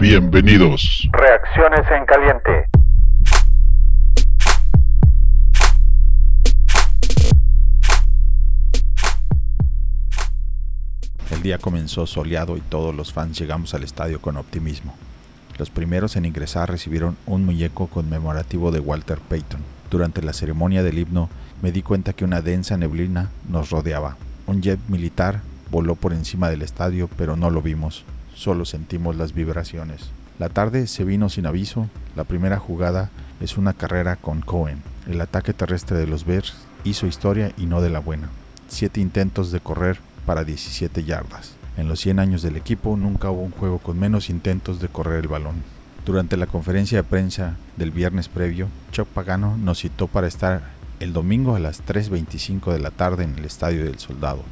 Bienvenidos. Reacciones en caliente. El día comenzó soleado y todos los fans llegamos al estadio con optimismo. Los primeros en ingresar recibieron un muñeco conmemorativo de Walter Payton. Durante la ceremonia del himno me di cuenta que una densa neblina nos rodeaba. Un jet militar voló por encima del estadio, pero no lo vimos, solo sentimos las vibraciones. La tarde se vino sin aviso. La primera jugada es una carrera con Cohen. El ataque terrestre de los Bears hizo historia y no de la buena. Siete intentos de correr para 17 yardas. En los 100 años del equipo nunca hubo un juego con menos intentos de correr el balón. Durante la conferencia de prensa del viernes previo, Chuck Pagano nos citó para estar el domingo a las 3.25 de la tarde en el Estadio del Soldado,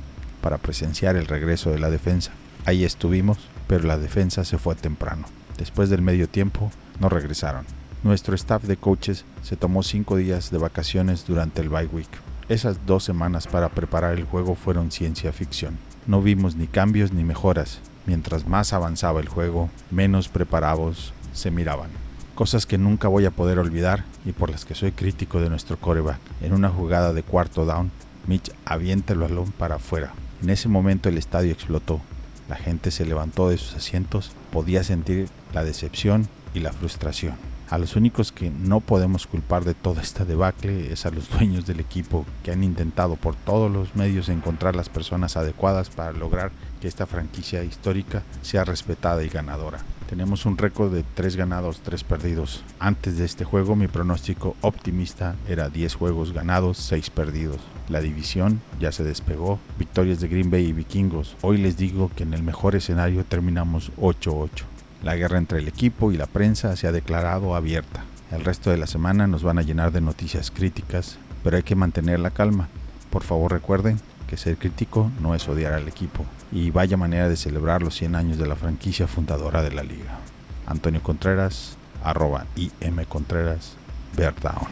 para presenciar el regreso de la defensa. Ahí estuvimos, pero la defensa se fue temprano. Después del medio tiempo, no regresaron. Nuestro staff de coaches se tomó cinco días de vacaciones durante el bye week. Esas dos semanas para preparar el juego fueron ciencia ficción. No vimos ni cambios ni mejoras. Mientras más avanzaba el juego, menos preparados se miraban. Cosas que nunca voy a poder olvidar y por las que soy crítico de nuestro coreback. En una jugada de cuarto down, Mitch avienta el balón para afuera. En ese momento el estadio explotó. La gente se levantó de sus asientos, podía sentir la decepción y la frustración. A los únicos que no podemos culpar de toda esta debacle es a los dueños del equipo que han intentado por todos los medios encontrar las personas adecuadas para lograr que esta franquicia histórica sea respetada y ganadora. Tenemos un récord de 3 ganados, 3 perdidos. Antes de este juego mi pronóstico optimista era 10 juegos ganados, 6 perdidos. La división ya se despegó, victorias de Green Bay y Vikingos. Hoy les digo que en el mejor escenario terminamos 8-8. La guerra entre el equipo y la prensa se ha declarado abierta. El resto de la semana nos van a llenar de noticias críticas, pero hay que mantener la calma. Por favor recuerden que ser crítico no es odiar al equipo. Y vaya manera de celebrar los 100 años de la franquicia fundadora de la liga. Antonio Contreras, arroba IM Contreras, Bear Down.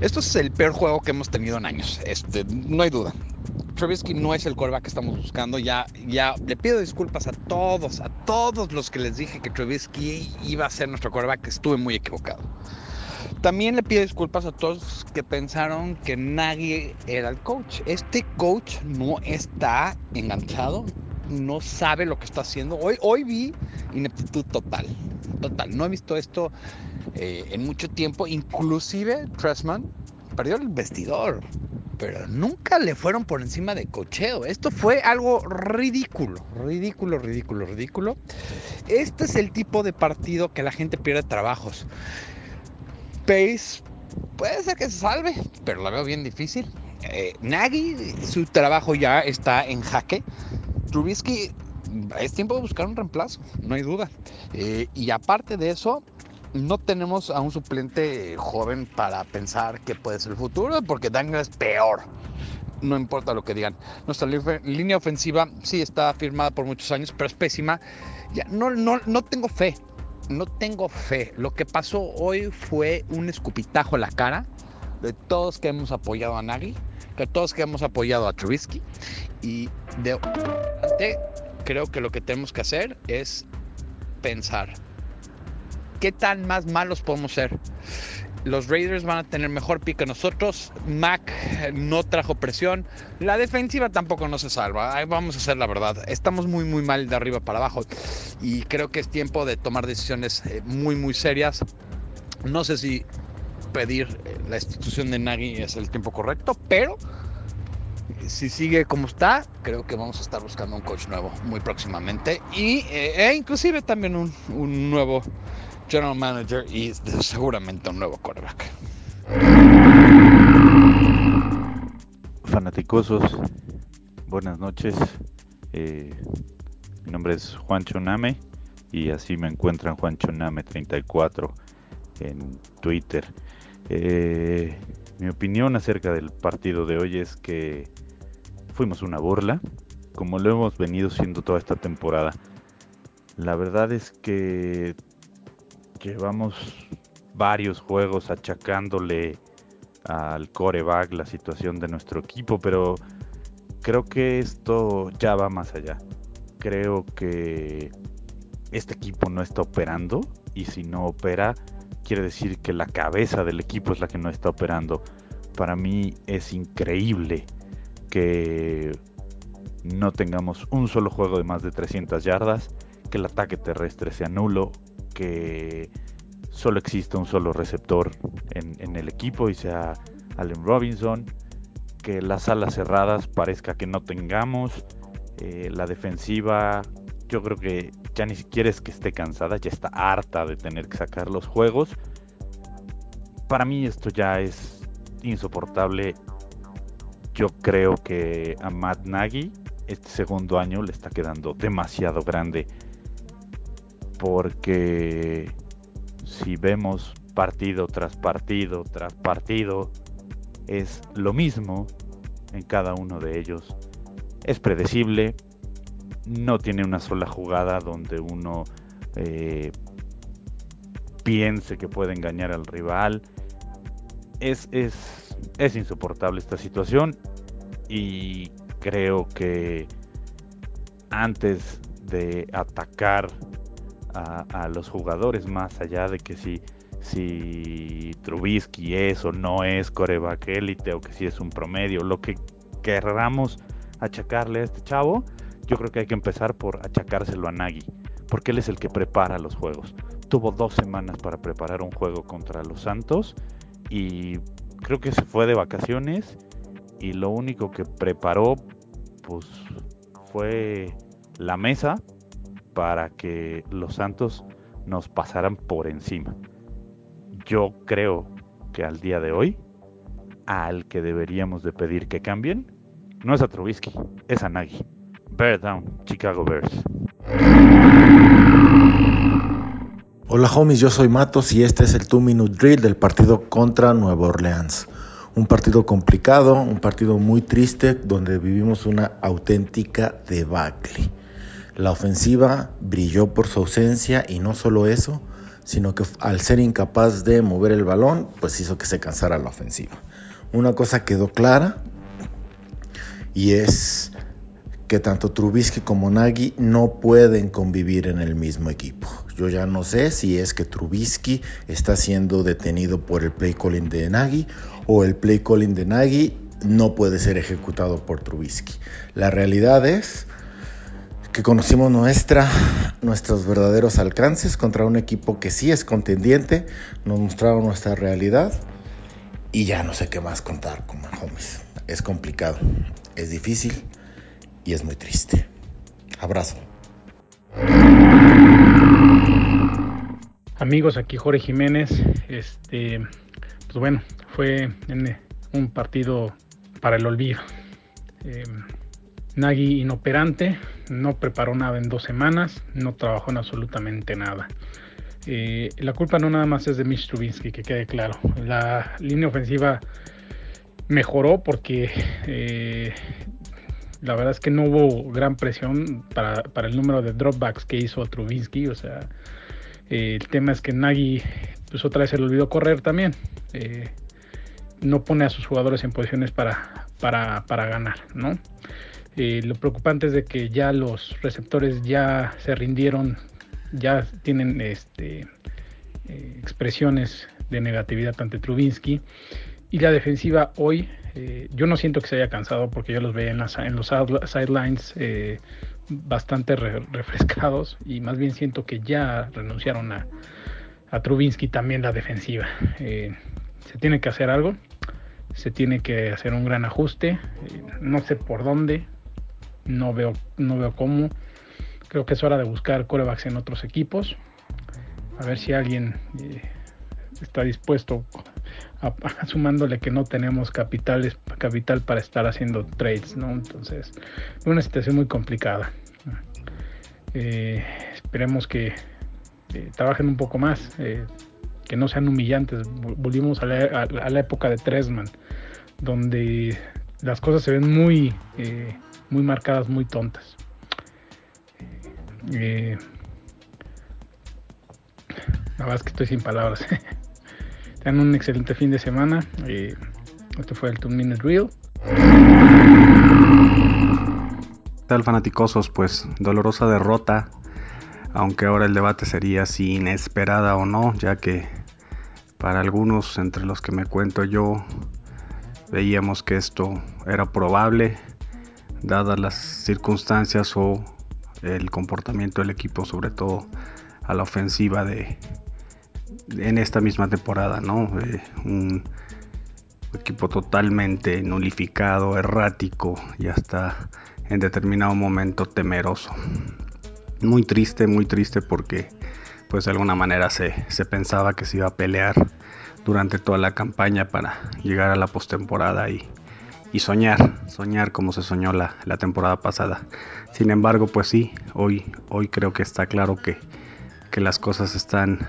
Esto es el peor juego que hemos tenido en años, este, no hay duda. Trubisky no es el quarterback que estamos buscando. Ya, ya le pido disculpas a todos, a todos los que les dije que Trubisky iba a ser nuestro quarterback. Estuve muy equivocado. También le pido disculpas a todos que pensaron que Nagy era el coach. Este coach no está enganchado, no sabe lo que está haciendo. Hoy, hoy vi ineptitud total, total. No he visto esto eh, en mucho tiempo. Inclusive Tressman perdió el vestidor pero nunca le fueron por encima de cocheo. Esto fue algo ridículo, ridículo, ridículo, ridículo. Este es el tipo de partido que la gente pierde trabajos. Pace puede ser que se salve, pero la veo bien difícil. Eh, Nagy, su trabajo ya está en jaque. Trubisky, es tiempo de buscar un reemplazo, no hay duda. Eh, y aparte de eso, no tenemos a un suplente joven para pensar que puede ser el futuro, porque Daniel es peor. No importa lo que digan. Nuestra línea ofensiva sí está firmada por muchos años, pero es pésima. Ya, no, no, no tengo fe. No tengo fe. Lo que pasó hoy fue un escupitajo a la cara de todos que hemos apoyado a Nagy, de todos que hemos apoyado a Trubisky. Y de creo que lo que tenemos que hacer es pensar ¿qué tan más malos podemos ser? Los Raiders van a tener mejor pick que nosotros. Mac no trajo presión. La defensiva tampoco no se salva. vamos a hacer la verdad. Estamos muy, muy mal de arriba para abajo. Y creo que es tiempo de tomar decisiones eh, muy, muy serias. No sé si pedir eh, la institución de Nagy es el tiempo correcto, pero si sigue como está, creo que vamos a estar buscando un coach nuevo muy próximamente. Y, eh, e inclusive también un nuevo general manager y seguramente un nuevo quarterback. Fanaticosos, buenas noches. Eh, mi nombre es Juan Choname y así me encuentran Juan Choname34 en Twitter. Eh, mi opinión acerca del partido de hoy es que fuimos una burla, como lo hemos venido siendo toda esta temporada. La verdad es que llevamos varios juegos achacándole al coreback la situación de nuestro equipo, pero creo que esto ya va más allá. creo que este equipo no está operando y si no opera quiere decir que la cabeza del equipo es la que no está operando. Para mí es increíble que no tengamos un solo juego de más de 300 yardas, que el ataque terrestre sea nulo, que solo exista un solo receptor en, el equipo y sea Allen Robinson, que las alas cerradas parezca que no tengamos, eh, la defensiva yo creo que ya ni siquiera es que esté cansada, ya está harta de tener que sacar los juegos. Para mí esto ya es insoportable. Yo creo que a Matt Nagy este segundo año le está quedando demasiado grande. Porque si vemos partido tras partido tras partido, es lo mismo en cada uno de ellos. Es predecible, no tiene una sola jugada donde uno eh, piense que puede engañar al rival. Es, es, es insoportable esta situación y creo que antes de atacar a, los jugadores, más allá de que si, si Trubisky es o no es coreback o que si es un promedio, lo que querramos achacarle a este chavo, yo creo que hay que empezar por achacárselo a Nagy, porque él es el que prepara los juegos. Tuvo dos semanas para preparar un juego contra los Santos y creo que se fue de vacaciones y lo único que preparó pues fue la mesa para que los Santos nos pasaran por encima. Yo creo que al día de hoy al que deberíamos de pedir que cambien no es a Trubisky, es a Nagy. Bear down, Chicago Bears. Hola homies, yo soy Matos y este es el 2 Minute Drill del partido contra Nueva Orleans. Un partido complicado, un partido muy triste donde vivimos una auténtica debacle. La ofensiva brilló por su ausencia y no solo eso, sino que al ser incapaz de mover el balón, pues hizo que se cansara la ofensiva. Una cosa quedó clara y es que tanto Trubisky como Nagy no pueden convivir en el mismo equipo. Yo ya no sé si es que Trubisky está siendo detenido por el play calling de Nagy o el play calling de Nagy no puede ser ejecutado por Trubisky. La realidad es que conocimos nuestra, nuestros verdaderos alcances contra un equipo que sí es contendiente, nos mostraron nuestra realidad y ya no sé qué más contar con Mahomes. Es complicado, es difícil y es muy triste. Abrazo. Amigos, aquí Jorge Jiménez. Este, pues bueno, fue un partido para el olvido. Eh, Nagy inoperante, no preparó nada en dos semanas, no trabajó en absolutamente nada. Eh, la culpa no nada más es de Mitch Trubinsky, que quede claro. La línea ofensiva mejoró porque eh, la verdad es que no hubo gran presión para, el número de dropbacks que hizo Trubinsky. O sea, eh, el tema es que Nagy, pues otra vez se le olvidó correr también. No pone a sus jugadores en posiciones para, para, ganar, ¿no? Eh, lo preocupante es de que ya los receptores ya se rindieron, ya tienen este, expresiones de negatividad ante Trubinsky. Y la defensiva hoy eh, yo no siento que se haya cansado porque yo los veía en, en los sidelines eh, bastante refrescados y más bien siento que ya renunciaron a, a Trubinsky también la defensiva. Eh, se tiene que hacer algo, se tiene que hacer un gran ajuste, no sé por dónde, no veo, no veo cómo. Creo que es hora de buscar corebacks en otros equipos. A ver si alguien está dispuesto sumándole que no tenemos capital para estar haciendo trades, ¿no? Entonces, una situación muy complicada. Eh, esperemos que eh, trabajen un poco más, eh, que no sean humillantes. Volvimos a la, época de Tresman, donde las cosas se ven muy, muy marcadas, muy tontas. la verdad es que estoy sin palabras. Tengan un excelente fin de semana. esto fue el 2 Minute Reel. Tal fanaticosos, pues dolorosa derrota, aunque ahora el debate sería si inesperada o no, ya que para algunos, entre los que me cuento yo, veíamos que esto era probable, dadas las circunstancias o el comportamiento del equipo, sobre todo a la ofensiva de en esta misma temporada, ¿no? Eh, un equipo totalmente nulificado, errático y hasta en determinado momento temeroso. Muy triste, muy triste porque pues de alguna manera se, se pensaba que se iba a pelear durante toda la campaña para llegar a la postemporada y, y soñar, soñar como se soñó la, la, temporada pasada. Sin embargo, pues sí, hoy, hoy creo que está claro que, que las cosas están,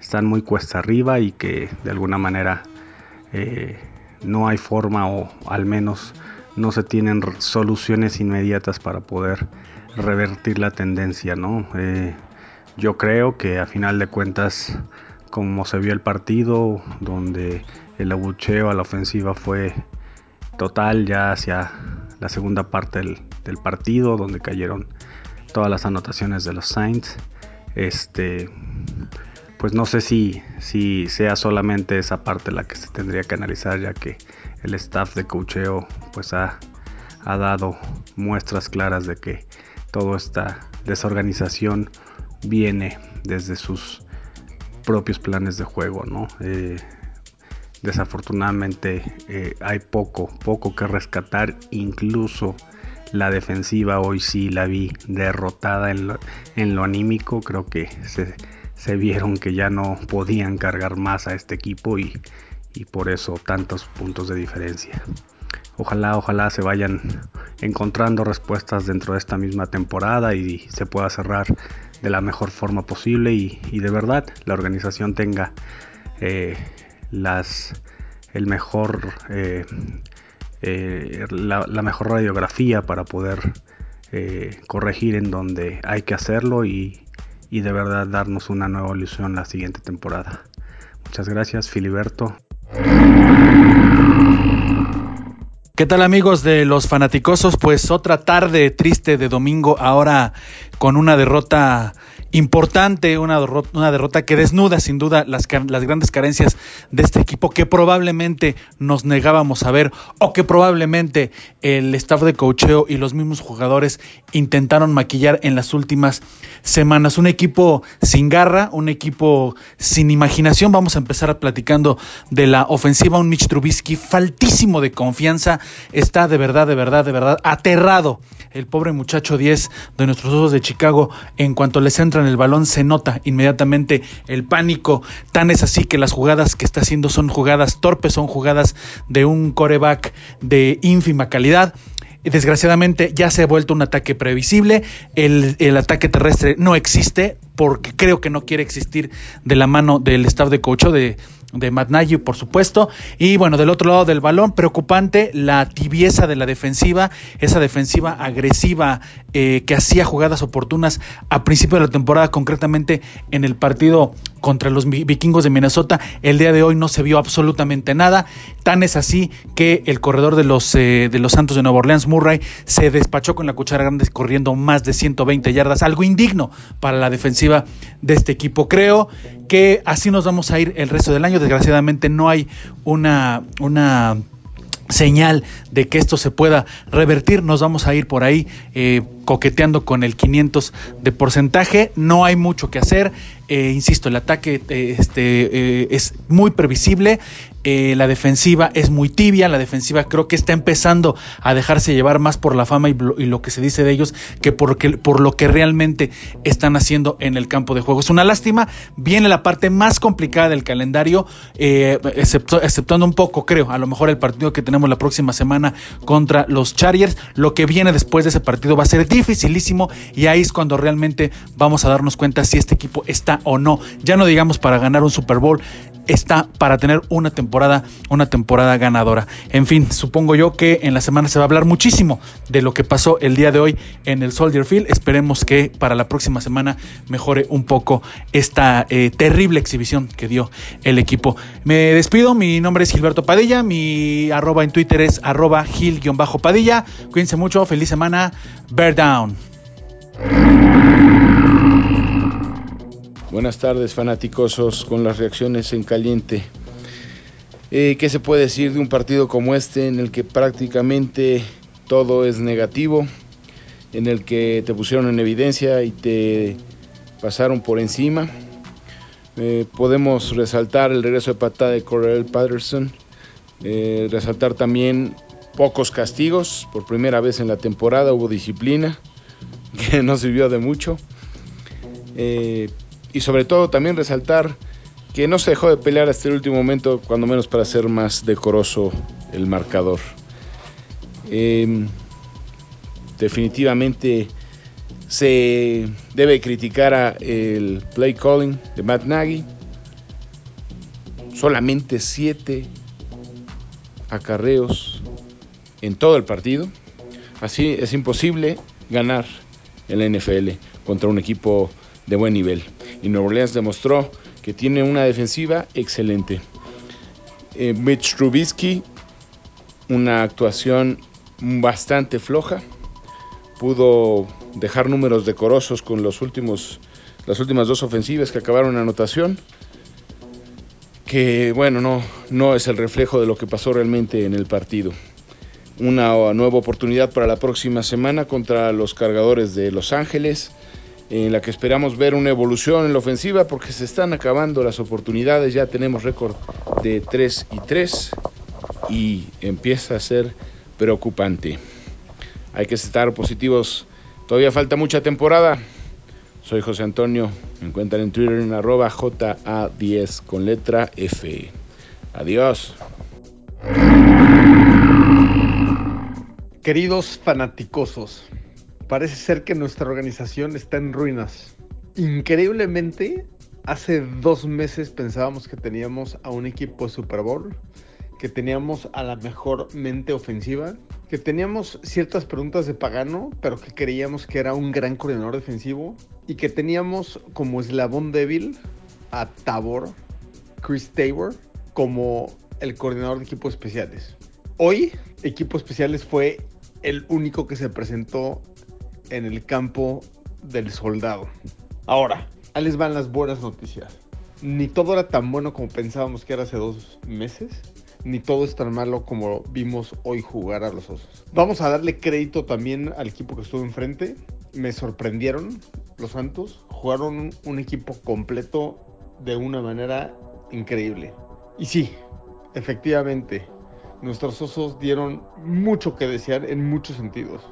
están muy cuesta arriba y que de alguna manera eh, no hay forma o al menos no se tienen soluciones inmediatas para poder revertir la tendencia, ¿no? Eh, yo creo que a final de cuentas, como se vio el partido, donde el abucheo a la ofensiva fue total ya hacia la segunda parte del, partido, donde cayeron todas las anotaciones de los Saints, este, pues no sé si, si sea solamente esa parte la que se tendría que analizar, ya que el staff de cocheo pues ha, ha dado muestras claras de que toda esta desorganización viene desde sus propios planes de juego, ¿no? Eh, desafortunadamente eh, hay poco, poco que rescatar, incluso la defensiva hoy sí la vi derrotada en lo, anímico, creo que se, vieron que ya no podían cargar más a este equipo y, por eso tantos puntos de diferencia. Ojalá, ojalá se vayan encontrando respuestas dentro de esta misma temporada y se pueda cerrar de la mejor forma posible y, y de verdad la organización tenga eh, las el mejor eh, eh, la, mejor radiografía para poder eh, corregir en donde hay que hacerlo y, y, de verdad darnos una nueva ilusión la siguiente temporada. Muchas gracias, Filiberto. ¿Qué tal amigos de los fanaticosos? Pues otra tarde triste de domingo, ahora con una derrota importante, una derrota, una derrota que desnuda sin duda las, las, grandes carencias de este equipo que probablemente nos negábamos a ver o que probablemente el staff de cocheo y los mismos jugadores intentaron maquillar en las últimas semanas. Un equipo sin garra, un equipo sin imaginación. Vamos a empezar platicando de la ofensiva, un Mitch Trubisky faltísimo de confianza, está de verdad, de verdad, de verdad aterrado el pobre muchacho 10 de nuestros ojos de Chicago en cuanto les entra en el balón se nota inmediatamente el pánico. Tan es así que las jugadas que está haciendo son jugadas torpes, son jugadas de un coreback de ínfima calidad. Desgraciadamente ya se ha vuelto un ataque previsible. El, el, ataque terrestre no existe porque creo que no quiere existir de la mano del staff de coach de, de Matt por supuesto. Y bueno, del otro lado del balón, preocupante la tibieza de la defensiva, esa defensiva agresiva eh, que hacía jugadas oportunas a principio de la temporada, concretamente en el partido contra los vikingos de Minnesota. El día de hoy no se vio absolutamente nada. Tan es así que el corredor de los, eh, de los Santos de Nueva Orleans, Murray, se despachó con la cuchara grande corriendo más de 120 yardas, algo indigno para la defensiva de este equipo. Creo que así nos vamos a ir el resto del año. Desgraciadamente no hay una, una señal de que esto se pueda revertir. Nos vamos a ir por ahí eh, coqueteando con el 500 de porcentaje. No hay mucho que hacer. Eh, insisto, el ataque eh, este, es muy previsible. La defensiva es muy tibia. La defensiva creo que está empezando a dejarse llevar más por la fama y, y lo que se dice de ellos que por, que por, lo que realmente están haciendo en el campo de juego. Es una lástima. Viene la parte más complicada del calendario, excepto, exceptuando un poco, creo, a lo mejor el partido que tenemos la próxima semana contra los Chargers. Lo que viene después de ese partido va a ser dificilísimo y ahí es cuando realmente vamos a darnos cuenta si este equipo está o no. Ya no digamos para ganar un Super Bowl está para tener una temporada, una temporada ganadora. En fin, supongo yo que en la semana se va a hablar muchísimo de lo que pasó el día de hoy en el Soldier Field. Esperemos que para la próxima semana mejore un poco esta eh, terrible exhibición que dio el equipo. Me despido, mi nombre es Gilberto Padilla, mi arroba en Twitter es arroba gil-padilla. Cuídense mucho, feliz semana, bear down. Buenas tardes, fanáticosos, con las reacciones en caliente. Eh, ¿Qué se puede decir de un partido como este en el que prácticamente todo es negativo? En el que te pusieron en evidencia y te pasaron por encima. Eh, podemos resaltar el regreso de patada de Corel Patterson. Eh, resaltar también pocos castigos. Por primera vez en la temporada hubo disciplina, que no sirvió de mucho. Y sobre todo también resaltar que no se dejó de pelear hasta el último momento, cuando menos para hacer más decoroso el marcador. Em, definitivamente se debe criticar a el play calling de Matt Nagy. Solamente siete acarreos en todo el partido. Así es imposible ganar en la NFL contra un equipo de buen nivel. Y Nueva Orleans demostró que tiene una defensiva excelente. Eh, Mitch Trubisky, una actuación bastante floja. Pudo dejar números decorosos con los últimos, las últimas dos ofensivas que acabaron en anotación. Que bueno, no, no es el reflejo de lo que pasó realmente en el partido. Una nueva oportunidad para la próxima semana contra los cargadores de Los Ángeles en la que esperamos ver una evolución en la ofensiva porque se están acabando las oportunidades, ya tenemos récord de 3 y 3 y empieza a ser preocupante. Hay que estar positivos, todavía falta mucha temporada. Soy José Antonio, me encuentran en Twitter en arroba JA10 con letra F. Adiós. Queridos fanaticosos, parece ser que nuestra organización está en ruinas. Increíblemente, hace dos meses pensábamos que teníamos a un equipo de Super Bowl, que teníamos a la mejor mente ofensiva, que teníamos ciertas preguntas de Pagano, pero que creíamos que era un gran coordinador defensivo, y que teníamos como eslabón débil a Tabor, Chris Tabor, como el coordinador de equipos especiales. Hoy, equipos especiales fue el único que se presentó en el campo del soldado. Ahora, ahí les van las buenas noticias. Ni todo era tan bueno como pensábamos que era hace dos meses, ni todo es tan malo como vimos hoy jugar a los osos. Vamos a darle crédito también al equipo que estuvo enfrente. Me sorprendieron los Santos. Jugaron un equipo completo de una manera increíble. Y sí, efectivamente, nuestros osos dieron mucho que desear en muchos sentidos.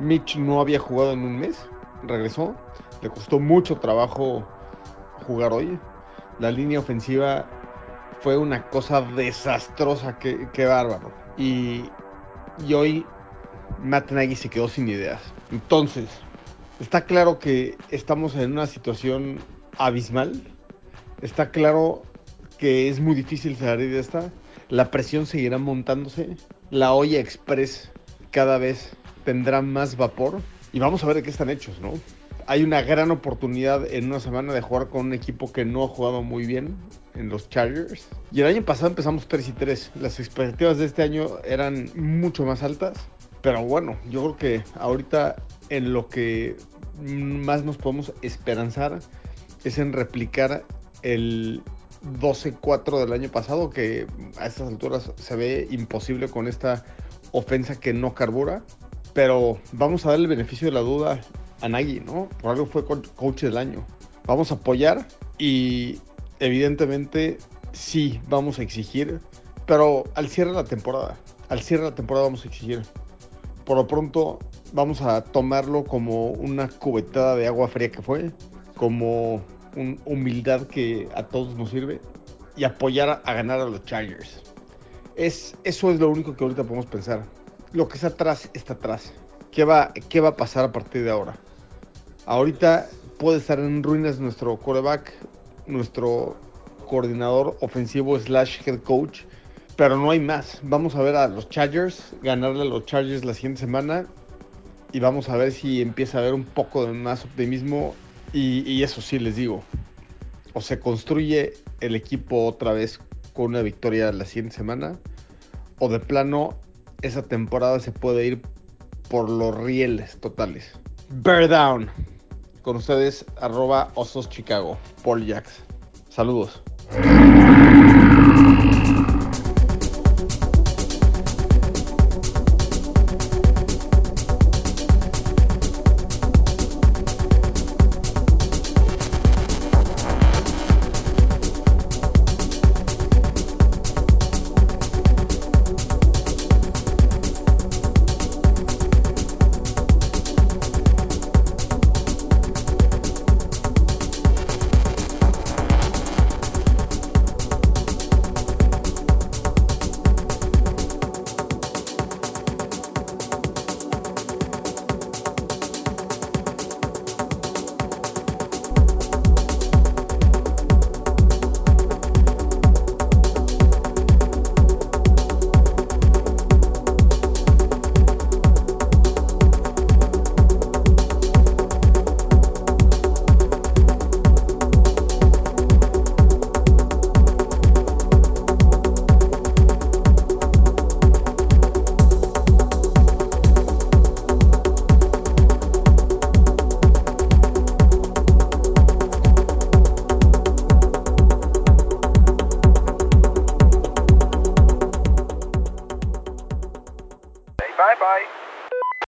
Mitch no había jugado en un mes, regresó, le costó mucho trabajo jugar hoy. La línea ofensiva fue una cosa desastrosa, qué, bárbaro. Y, y hoy Matt Nagy se quedó sin ideas. Entonces, está claro que estamos en una situación abismal. Está claro que es muy difícil salir de esta. La presión seguirá montándose. La olla express cada vez tendrá más vapor. Y vamos a ver de qué están hechos, ¿no? Hay una gran oportunidad en una semana de jugar con un equipo que no ha jugado muy bien en los Chargers. Y el año pasado empezamos 3 y 3. Las expectativas de este año eran mucho más altas. Pero bueno, yo creo que ahorita en lo que más nos podemos esperanzar es en replicar el 12-4 del año pasado, que a estas alturas se ve imposible con esta ofensa que no carbura. Pero vamos a darle el beneficio de la duda a Nagy, ¿no? Por algo fue coach del año. Vamos a apoyar y evidentemente sí vamos a exigir, pero al cierre de la temporada, al cierre de la temporada vamos a exigir. Por lo pronto vamos a tomarlo como una cubetada de agua fría que fue, como una humildad que a todos nos sirve y apoyar a ganar a los Chargers. Es, eso es lo único que ahorita podemos pensar lo que está atrás está atrás. ¿Qué va, ¿Qué va a pasar a partir de ahora? Ahorita puede estar en ruinas nuestro coreback, nuestro coordinador ofensivo slash head coach, pero no hay más. Vamos a ver a los Chargers, ganarle a los Chargers la siguiente semana y vamos a ver si empieza a haber un poco de más optimismo y, y eso sí les digo, o se construye el equipo otra vez con una victoria la siguiente semana o de plano esa temporada se puede ir por los rieles totales. Bear down. Con ustedes, arroba Osos Chicago, Paul Jacks. Saludos.